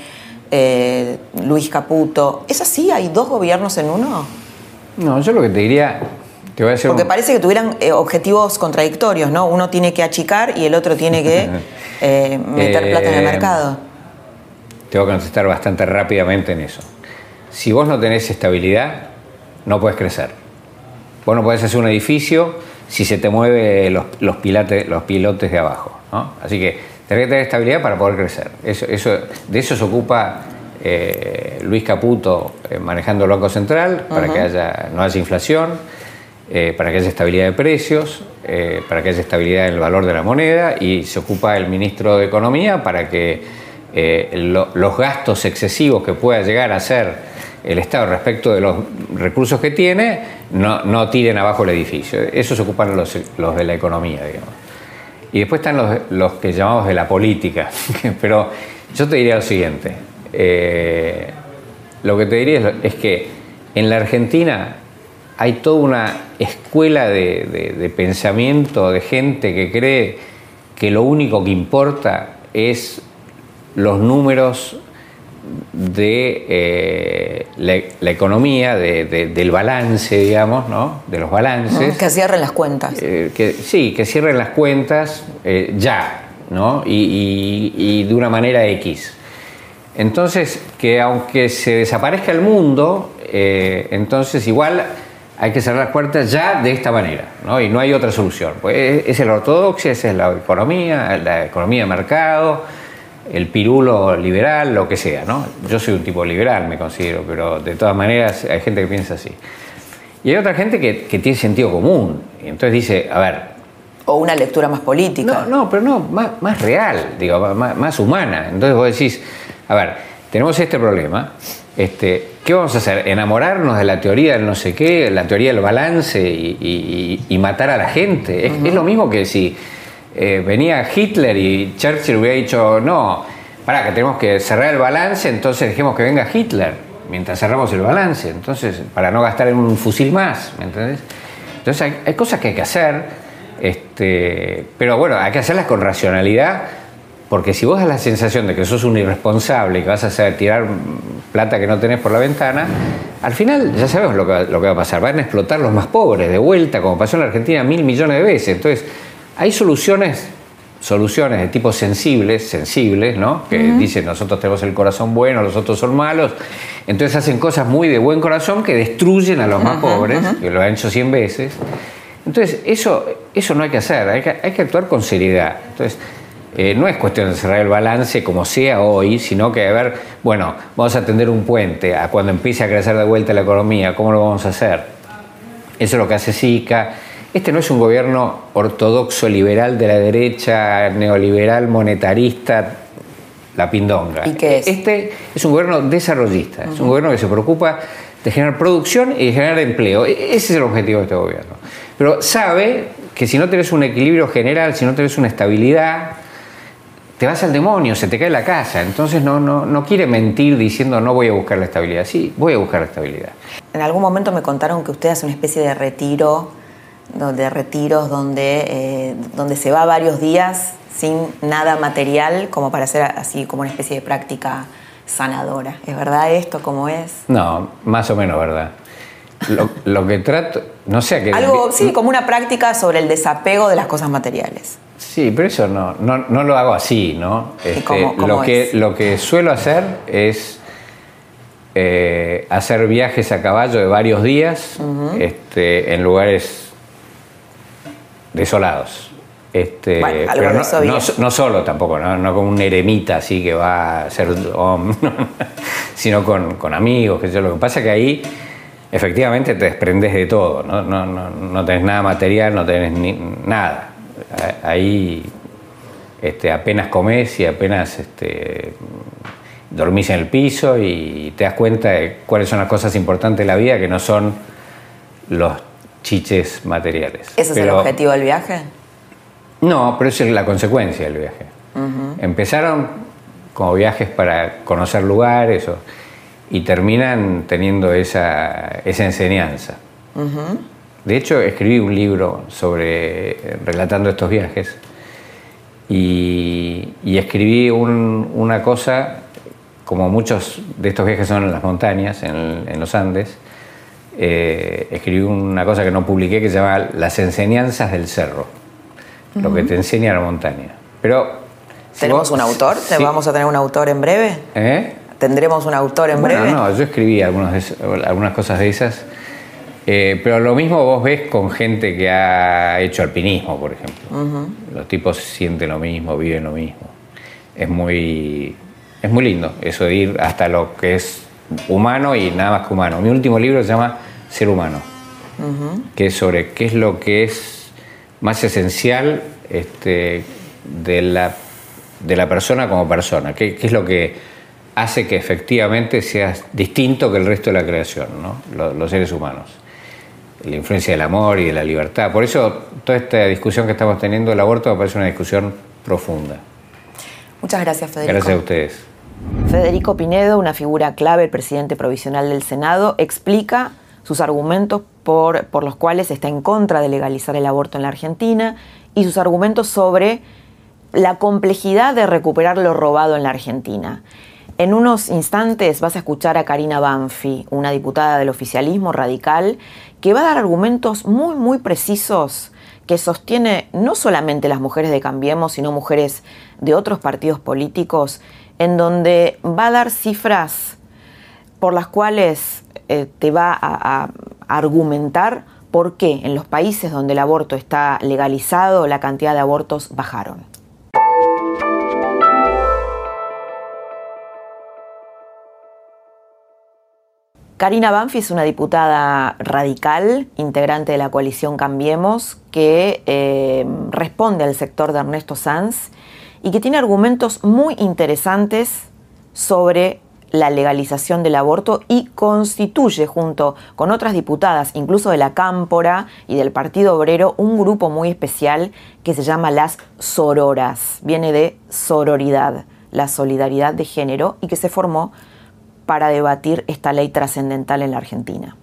Speaker 1: eh, Luis Caputo. ¿Es así? ¿Hay dos gobiernos en uno?
Speaker 2: No, yo lo que te diría... Te voy a
Speaker 1: Porque parece que tuvieran eh, objetivos contradictorios, ¿no? Uno tiene que achicar y el otro tiene que meter plata en el mercado.
Speaker 2: Tengo que contestar bastante rápidamente en eso. Si vos no tenés estabilidad, no puedes crecer. Vos no podés hacer un edificio si se te mueven los, los, los pilotes de abajo. Así que tenés que tener estabilidad para poder crecer. Eso, eso, de eso se ocupa eh, Luis Caputo eh, manejando el Banco Central para que haya, no haya inflación, eh, para que haya estabilidad de precios, para que haya estabilidad en el valor de la moneda y se ocupa el ministro de Economía para que los gastos excesivos que pueda llegar a ser el Estado respecto de los recursos que tiene no, no tiren abajo el edificio. Eso se ocupan los, de la economía, digamos. Y después están los, los que llamamos de la política. Pero yo te diría lo siguiente. Eh, lo que te diría es, que en la Argentina hay toda una escuela de, pensamiento, de gente que cree que lo único que importa es los números de eh, la, economía, del balance, digamos, ¿no? de los balances.
Speaker 1: Que cierren las cuentas.
Speaker 2: Eh, que, sí, que cierren las cuentas eh, ya, ¿no? y de una manera X. Entonces, que aunque se desaparezca el mundo, entonces igual hay que cerrar las puertas ya de esta manera, ¿no? Y no hay otra solución. Pues es la ortodoxia, esa es la economía, la economía de mercado, el pirulo liberal, lo que sea, ¿no? Yo soy un tipo liberal, me considero, pero de todas maneras hay gente que piensa así. Y hay otra gente que, tiene sentido común. Y entonces dice, a ver.
Speaker 1: O una lectura más política.
Speaker 2: No, no pero no, más, real, digo, más, más humana. Entonces vos decís, a ver, tenemos este problema, este, ¿qué vamos a hacer? ¿Enamorarnos de la teoría del no sé qué, la teoría del balance y, matar a la gente? es, lo mismo que si eh, venía Hitler y Churchill hubiera dicho, no, para que tenemos que cerrar el balance, entonces dejemos que venga Hitler mientras cerramos el balance, entonces, para no gastar en un fusil más, ¿me entendés? Entonces hay, cosas que hay que hacer, este, pero bueno, hay que hacerlas con racionalidad porque si vos das la sensación de que sos un irresponsable y que vas a hacer tirar plata que no tenés por la ventana, al final ya sabemos lo que, lo que va a pasar. Van a explotar los más pobres de vuelta, como pasó en la Argentina mil millones de veces. Entonces, hay soluciones, soluciones de tipo sensibles, sensibles, ¿no? Que dicen nosotros tenemos el corazón bueno, los otros son malos. Entonces hacen cosas muy de buen corazón que destruyen a los más pobres, que lo han hecho cien veces. Entonces, eso, eso no hay que hacer, hay que, hay que actuar con seriedad. Entonces, eh, no es cuestión de cerrar el balance como sea hoy, sino que, a ver, bueno, vamos a tender un puente a cuando empiece a crecer de vuelta la economía, ¿cómo lo vamos a hacer? Eso es lo que hace SICA. Este no es un gobierno ortodoxo liberal de la derecha, neoliberal, monetarista, la pindonga.
Speaker 1: ¿Y qué es?
Speaker 2: Este es un gobierno desarrollista, es un gobierno que se preocupa de generar producción y de generar empleo. E-, ese es el objetivo de este gobierno. Pero sabe que si no tenés un equilibrio general, si no tenés una estabilidad, te vas al demonio, se te cae la casa. Entonces no, no, no quiere mentir diciendo no voy a buscar la estabilidad. Sí, voy a buscar la estabilidad.
Speaker 1: En algún momento me contaron que usted hace una especie de retiro, de retiros donde, eh, donde se va varios días sin nada material, como para hacer así como una especie de práctica sanadora. ¿Es verdad esto como es?
Speaker 2: No, más o menos verdad. Lo, lo que trato, no sé a qué...
Speaker 1: Algo, sí, como una práctica sobre el desapego de las cosas materiales.
Speaker 2: Sí, pero eso no, no, lo hago así, ¿no?
Speaker 1: Este,
Speaker 2: lo, que, lo que suelo hacer es eh, hacer viajes a caballo de varios días este, en lugares desolados. Este, pero no, solo tampoco, ¿no? como un eremita así que va a ser sino con, amigos. Que yo, lo que pasa es que ahí efectivamente te desprendes de todo, no, no, no tenés nada material, no tenés ni, nada ahí este, apenas comes y apenas este, dormís en el piso y te das cuenta de cuáles son las cosas importantes de la vida que no son los chiches materiales.
Speaker 1: ¿Ese es el objetivo del viaje?
Speaker 2: No, pero esa es la consecuencia del viaje. Empezaron como viajes para conocer lugares y terminan teniendo esa, enseñanza. De hecho, escribí un libro sobre relatando estos viajes y, escribí una cosa, como muchos de estos viajes son en las montañas, en, los Andes, eh, escribí una cosa que no publiqué que se llama Las enseñanzas del cerro, lo que te enseña la montaña. Pero
Speaker 1: ¿Tenemos un autor? ¿Vamos a tener un autor en breve?
Speaker 2: ¿Eh?
Speaker 1: ¿Tendremos un autor en breve?
Speaker 2: No, yo escribí algunas, algunas cosas de esas eh, pero lo mismo vos ves con gente que ha hecho alpinismo, por ejemplo. Los tipos sienten lo mismo, viven lo mismo. Es muy, es muy lindo eso de ir hasta lo que es humano y nada más que humano. Mi último libro se llama Ser humano, que es sobre qué es lo que es más esencial este, de, la, de la persona como persona, qué, qué, es lo que hace que efectivamente seas distinto que el resto de la creación, ¿no? los seres humanos la influencia del amor y de la libertad. Por eso toda esta discusión que estamos teniendo del aborto me parece una discusión profunda.
Speaker 1: Muchas gracias, Federico.
Speaker 2: Gracias a ustedes.
Speaker 1: Federico Pinedo, una figura clave, el presidente provisional del Senado, explica sus argumentos por, por los cuales está en contra de legalizar el aborto en la Argentina y sus argumentos sobre la complejidad de recuperar lo robado en la Argentina. En unos instantes vas a escuchar a Karina Banfi, una diputada del oficialismo radical, que va a dar argumentos muy, muy precisos que sostiene no solamente las mujeres de Cambiemos, sino mujeres de otros partidos políticos, en donde va a dar cifras por las cuales eh, te va a argumentar por qué en los países donde el aborto está legalizado la cantidad de abortos bajaron. Karina Banfi es una diputada radical, integrante de la coalición Cambiemos, que eh, responde al sector de Ernesto Sanz y que tiene argumentos muy interesantes sobre la legalización del aborto y constituye junto con otras diputadas, incluso de la Cámpora y del Partido Obrero, un grupo muy especial que se llama las Sororas. Viene de sororidad, la solidaridad de género y que se formó para debatir esta ley trascendental en la Argentina.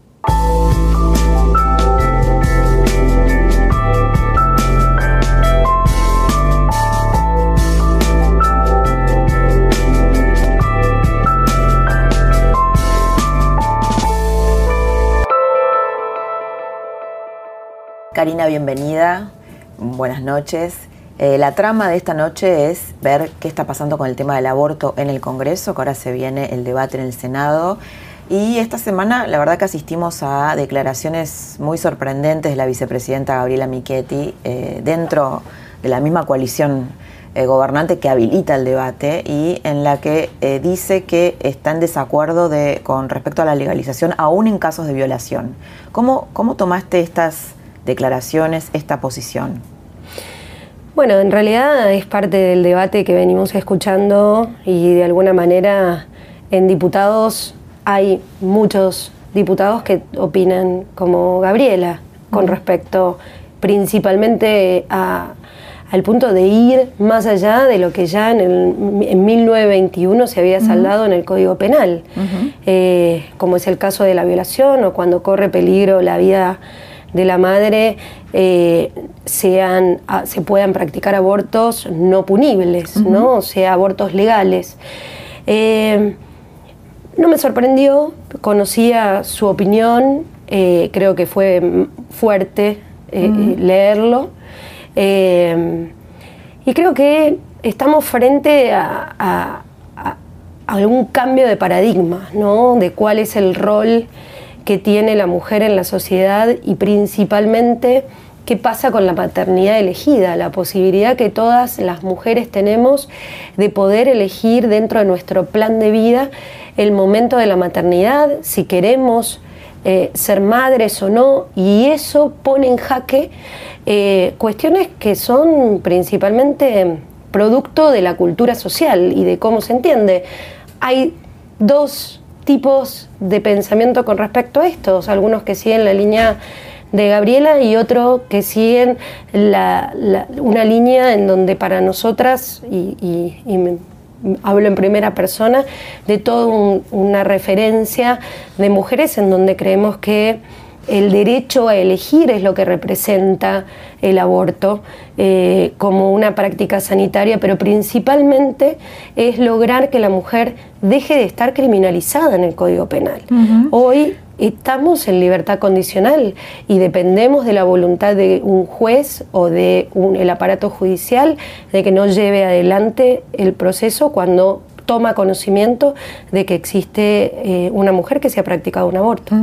Speaker 1: Karina, bienvenida. Buenas noches. Eh, la trama de esta noche es ver qué está pasando con el tema del aborto en el Congreso, que ahora se viene el debate en el Senado. Y esta semana la verdad que asistimos a declaraciones muy sorprendentes de la vicepresidenta Gabriela Michetti eh, dentro de la misma coalición eh, gobernante que habilita el debate y en la que dice que está en desacuerdo de, con respecto a la legalización aún en casos de violación. ¿Cómo, cómo tomaste estas declaraciones, esta posición?
Speaker 3: Bueno, en realidad es parte del debate que venimos escuchando y de alguna manera en diputados hay muchos diputados que opinan como Gabriela con respecto principalmente al punto de ir más allá de lo que ya en, el, 1921 se había saldado en el Código Penal, eh, como es el caso de la violación o cuando corre peligro la vida de la madre eh, sean, se puedan practicar abortos no punibles, ¿no? o sea, abortos legales. Eh, no me sorprendió, conocía su opinión, eh, creo que fue fuerte leerlo. y creo que estamos frente a, a, a, algún cambio de paradigma, ¿no? De cuál es el rol que tiene la mujer en la sociedad y principalmente qué pasa con la maternidad elegida, la posibilidad que todas las mujeres tenemos de poder elegir dentro de nuestro plan de vida el momento de la maternidad, si queremos eh, ser madres o no, y eso pone en jaque eh, cuestiones que son principalmente producto de la cultura social y de cómo se entiende. Hay dos tipos de pensamiento con respecto a esto, algunos que siguen la línea de Gabriela y otros que siguen una línea en donde para nosotras, y, hablo en primera persona, de toda una referencia de mujeres en donde creemos que el derecho a elegir es lo que representa el aborto eh, como una práctica sanitaria, pero principalmente es lograr que la mujer deje de estar criminalizada en el Código Penal. Hoy estamos en libertad condicional y dependemos de la voluntad de un juez o de el aparato judicial de que no lleve adelante el proceso cuando toma conocimiento de que existe eh, una mujer que se ha practicado un aborto.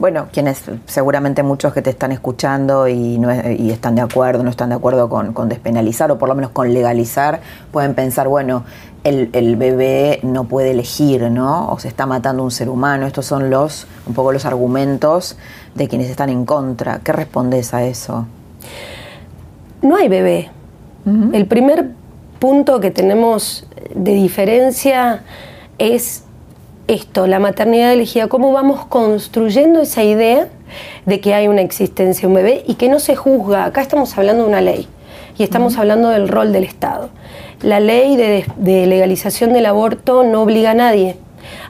Speaker 1: Bueno, quienes seguramente muchos que te están escuchando y, no y están de acuerdo, no están de acuerdo con, despenalizar o por lo menos con legalizar, pueden pensar, bueno, el, el, bebé no puede elegir, ¿no? O se está matando un ser humano. Estos son los, un poco los argumentos de quienes están en contra. ¿Qué respondes a eso?
Speaker 3: No hay bebé. El primer punto que tenemos de diferencia es esto, la maternidad elegida, cómo vamos construyendo esa idea de que hay una existencia de un bebé y que no se juzga. Acá estamos hablando de una ley y estamos hablando del rol del Estado. La ley de, legalización del aborto no obliga a nadie.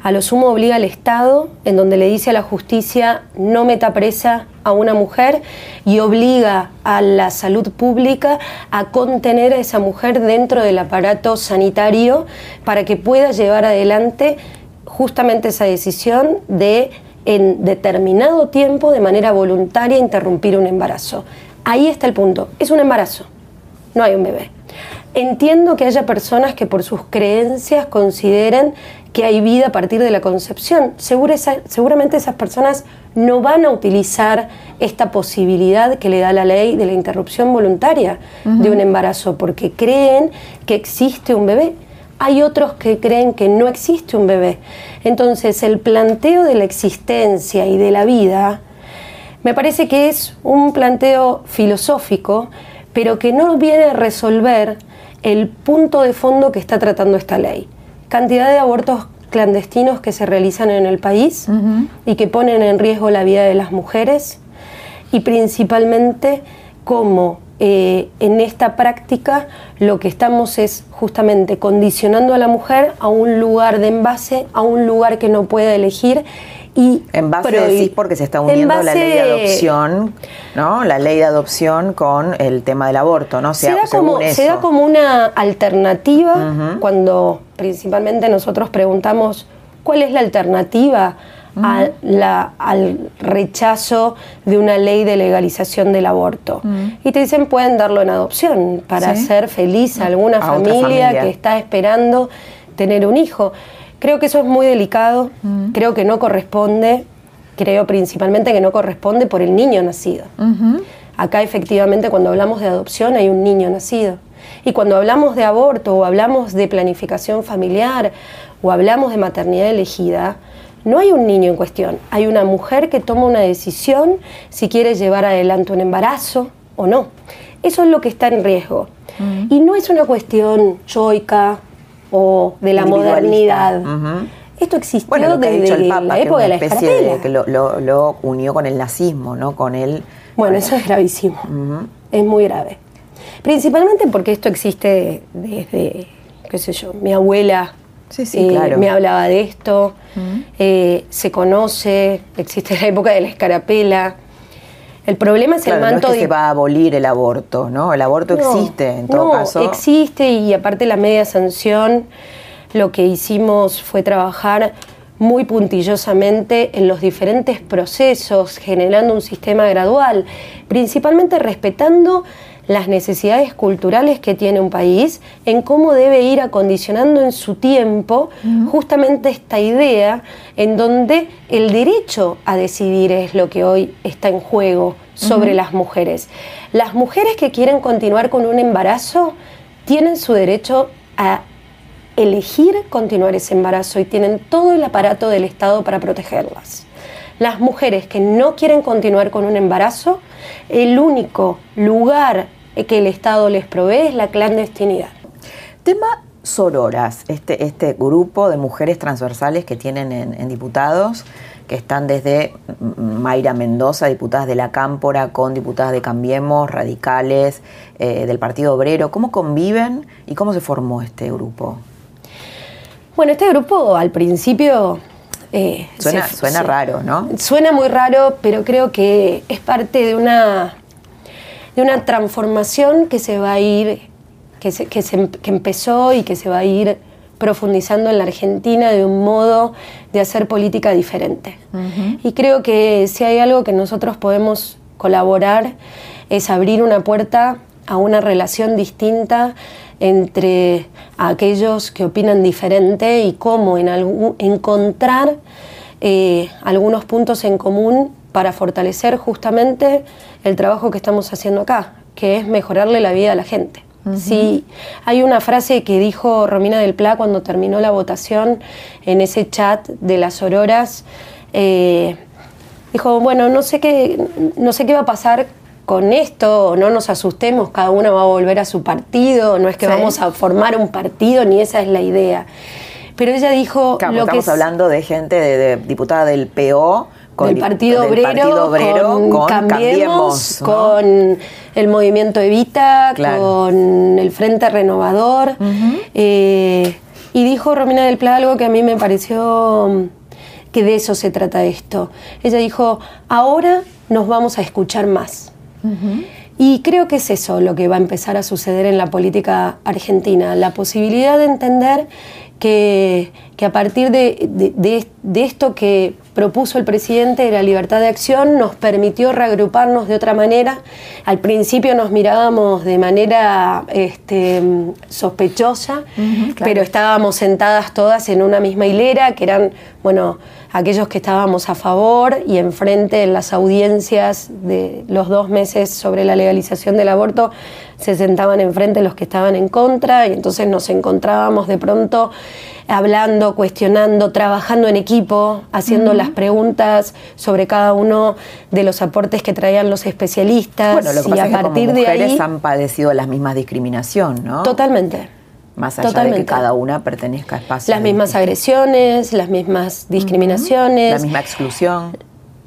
Speaker 3: A lo sumo obliga al Estado, en donde le dice a la justicia no meta presa a una mujer y obliga a la salud pública a contener a esa mujer dentro del aparato sanitario para que pueda llevar adelante justamente esa decisión de en determinado tiempo de manera voluntaria interrumpir un embarazo. Ahí está el punto. Es un embarazo, no hay un bebé. Entiendo que haya personas que por sus creencias consideren que hay vida a partir de la concepción. seguramente esas personas no van a utilizar esta posibilidad que le da la ley de la interrupción voluntaria de un embarazo porque creen que existe un bebé. Hay otros que creen que no existe un bebé. Entonces el planteo de la existencia y de la vida me parece que es un planteo filosófico, pero que no viene a resolver el punto de fondo que está tratando esta ley. Cantidad de abortos clandestinos que se realizan en el país y que ponen en riesgo la vida de las mujeres y principalmente cómo eh, en esta práctica lo que estamos es justamente condicionando a la mujer a un lugar de envase, a un lugar que no puede elegir y
Speaker 1: en base decís porque se está uniendo la ley de adopción, ¿no? La ley de adopción con el tema del aborto, ¿no?
Speaker 3: se, da como, se da como una alternativa cuando principalmente nosotros preguntamos cuál es la alternativa al rechazo de una ley de legalización del aborto. Y te dicen pueden darlo en adopción para hacer feliz a alguna familia que está esperando tener un hijo. Creo que eso es muy delicado, creo que no corresponde, creo principalmente que no corresponde por el niño nacido. Acá efectivamente cuando hablamos de adopción hay un niño nacido. Y cuando hablamos de aborto o hablamos de planificación familiar o hablamos de maternidad elegida, no hay un niño en cuestión, hay una mujer que toma una decisión si quiere llevar adelante un embarazo o no. Eso es lo que está en riesgo. Y no es una cuestión choica, o de la modernidad. Esto existió desde la época de la escarapela.
Speaker 1: que lo, unió con el nazismo, ¿no? Con el...
Speaker 3: Bueno, eso es gravísimo. Es muy grave. Principalmente porque esto existe desde, qué sé yo, mi abuela Sí, sí, eh, claro. Me hablaba de esto, eh, se conoce, existe la época de la escarapela. El problema es el manto.
Speaker 1: No es que se va a abolir el aborto, ¿no? El aborto existe, en todo caso.
Speaker 3: Existe y aparte la media sanción, lo que hicimos fue trabajar muy puntillosamente en los diferentes procesos, generando un sistema gradual, principalmente respetando las necesidades culturales que tiene un país, en cómo debe ir acondicionando en su tiempo justamente esta idea en donde el derecho a decidir es lo que hoy está en juego sobre las mujeres. Las mujeres que quieren continuar con un embarazo tienen su derecho a elegir continuar ese embarazo y tienen todo el aparato del Estado para protegerlas. Las mujeres que no quieren continuar con un embarazo, el único lugar que el Estado les provee es la clandestinidad.
Speaker 1: Tema sororas, este, este grupo de mujeres transversales que tienen en, diputados, que están desde Mayra Mendoza, diputadas de la Cámpora, con diputadas de Cambiemos, radicales, eh, del Partido Obrero. ¿Cómo conviven y cómo se formó este grupo?
Speaker 3: Bueno, este grupo al principio...
Speaker 1: Eh, suena, suena raro, ¿no?
Speaker 3: Suena muy raro, pero creo que es parte de una de una transformación que se va a ir, que, se, que, empezó y que se va a ir profundizando en la Argentina de un modo de hacer política diferente. Y creo que si hay algo que nosotros podemos colaborar es abrir una puerta a una relación distinta entre aquellos que opinan diferente y cómo en encontrar eh, algunos puntos en común para fortalecer justamente el trabajo que estamos haciendo acá, que es mejorarle la vida a la gente. Si hay una frase que dijo Romina del Pla cuando terminó la votación en ese chat de las auroras, eh, dijo, bueno, no sé, qué, no sé qué va a pasar con esto, no nos asustemos, cada uno va a volver a su partido, no es que vamos a formar un partido, ni esa es la idea. Pero ella dijo...
Speaker 1: lo estamos que hablando de gente, de diputada del PO,
Speaker 3: con del Partido Obrero, con, Cambiemos, con el Movimiento Evita, con el Frente Renovador. Eh, Y dijo Romina del Pla algo que a mí me pareció mm, que de eso se trata esto. Ella dijo, ahora nos vamos a escuchar más. Y creo que es eso lo que va a empezar a suceder en la política argentina, la posibilidad de entender que, a partir de, esto que propuso el presidente de la libertad de acción nos permitió reagruparnos de otra manera. Al principio nos mirábamos de manera este, sospechosa, pero estábamos sentadas todas en una misma hilera, que eran, bueno, aquellos que estábamos a favor y enfrente en las audiencias de los dos meses sobre la legalización del aborto se sentaban enfrente los que estaban en contra y entonces nos encontrábamos de pronto hablando, cuestionando, trabajando en equipo, haciendo las preguntas sobre cada uno de los aportes que traían los especialistas.
Speaker 1: Bueno, lo que pasa y a partir de ahí han padecido las mismas discriminación, ¿no?
Speaker 3: Totalmente.
Speaker 1: Más allá de que cada una pertenezca a espacios.
Speaker 3: Las mismas agresiones, las mismas discriminaciones.
Speaker 1: La misma exclusión.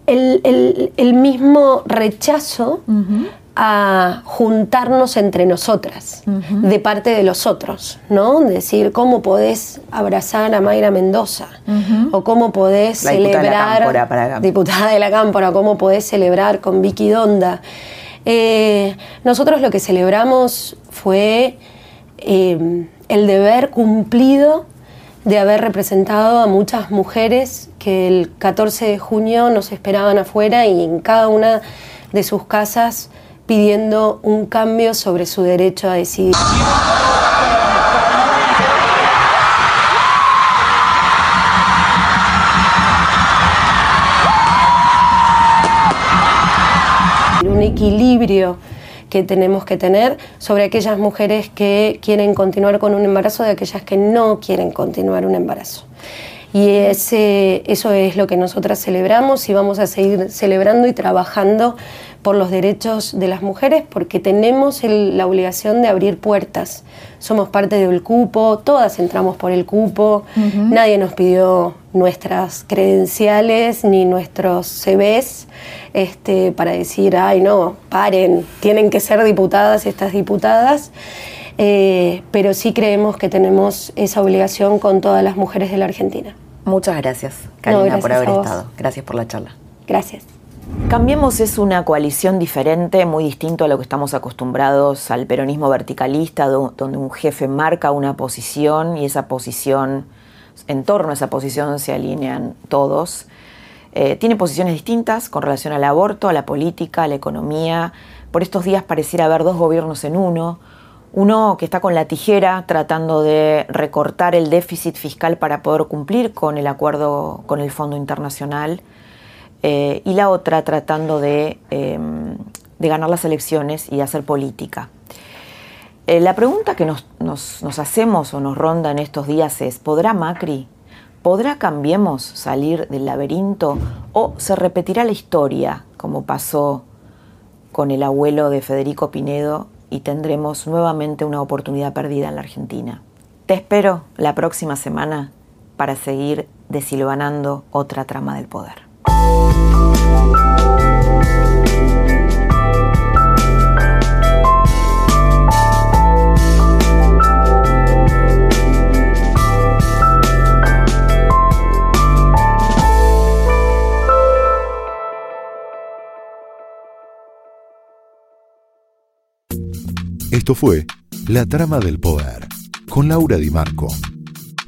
Speaker 3: El, mismo rechazo a juntarnos entre nosotras, de parte de los otros, ¿no? Decir, ¿cómo podés abrazar a Mayra Mendoza? O cómo podés celebrar...
Speaker 1: Diputada de la Cámpora,
Speaker 3: Diputada de la Cámpora, ¿cómo podés celebrar con Vicky Donda? Eh, nosotros lo que celebramos fue... Eh, el deber cumplido de haber representado a muchas mujeres que el 14 de junio nos esperaban afuera y en cada una de sus casas pidiendo un cambio sobre su derecho a decidir. Un equilibrio que tenemos que tener sobre aquellas mujeres que quieren continuar con un embarazo de aquellas que no quieren continuar un embarazo. Y ese, eso es lo que nosotras celebramos y vamos a seguir celebrando y trabajando por los derechos de las mujeres porque tenemos la obligación de abrir puertas. Somos parte del cupo, todas entramos por el cupo, nadie nos pidió nuestras credenciales ni nuestros CVs este, para decir, ay no, paren, tienen que ser diputadas estas diputadas. Eh, pero sí creemos que tenemos esa obligación con todas las mujeres de la Argentina.
Speaker 1: Muchas gracias, Karina, por haber estado. Gracias por la charla.
Speaker 3: Gracias.
Speaker 1: Cambiemos es una coalición diferente, muy distinto a lo que estamos acostumbrados al peronismo verticalista, donde un jefe marca una posición y esa posición, en torno a esa posición se alinean todos. Eh, tiene posiciones distintas con relación al aborto, a la política, a la economía. Por estos días pareciera haber dos gobiernos en uno. Uno que está con la tijera tratando de recortar el déficit fiscal para poder cumplir con el acuerdo con el Fondo Internacional eh, y la otra tratando de, em, ganar las elecciones y hacer política. Eh, la pregunta que nos, nos, hacemos o nos ronda en estos días es, ¿podrá Macri, podrá Cambiemos salir del laberinto o se repetirá la historia como pasó con el abuelo de Federico Pinedo y tendremos nuevamente una oportunidad perdida en la Argentina. Te espero la próxima semana para seguir desilvanando otra trama del poder.
Speaker 4: Esto fue La Trama del Poder con Laura Di Marco,